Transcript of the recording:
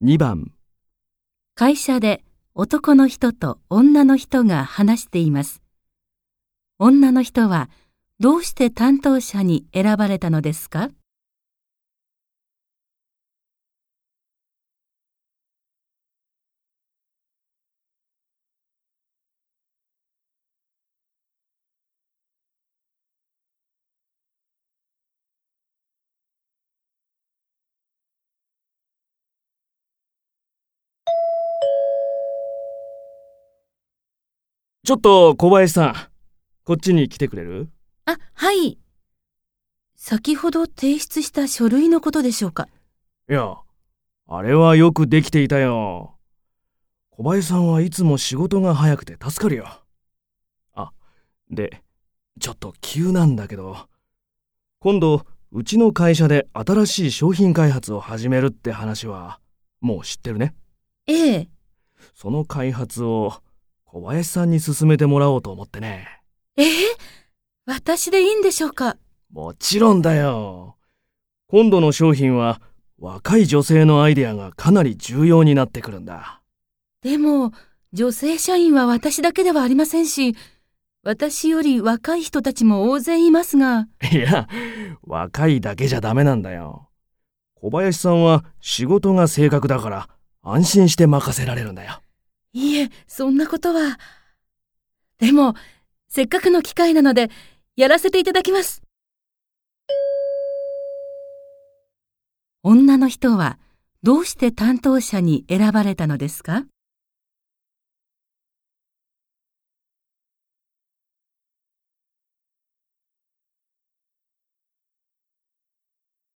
2番、会社で男の人と女の人が話しています。女の人はどうして担当者に選ばれたのですか？ちょっと小林さん、こっちに来てくれる？あ、はい。先ほど提出した書類のことでしょうか？いや、あれはよくできていたよ。小林さんはいつも仕事が早くて助かるよ。あ、で、ちょっと急なんだけど、今度、うちの会社で新しい商品開発を始めるって話は、もう知ってるね？ええ。その開発を小林さんに進めてもらおうと思ってね。ええ私でいいんでしょうか？もちろんだよ。今度の商品は若い女性のアイデアがかなり重要になってくるんだ。でも、女性社員は私だけではありませんし、私より若い人たちも大勢いますが、いや、若いだけじゃダメなんだよ。小林さんは仕事が正確だから安心して任せられるんだよ。いえ、そんなことは。でも、せっかくの機会なので、やらせていただきます。女の人はどうして担当者に選ばれたのですか？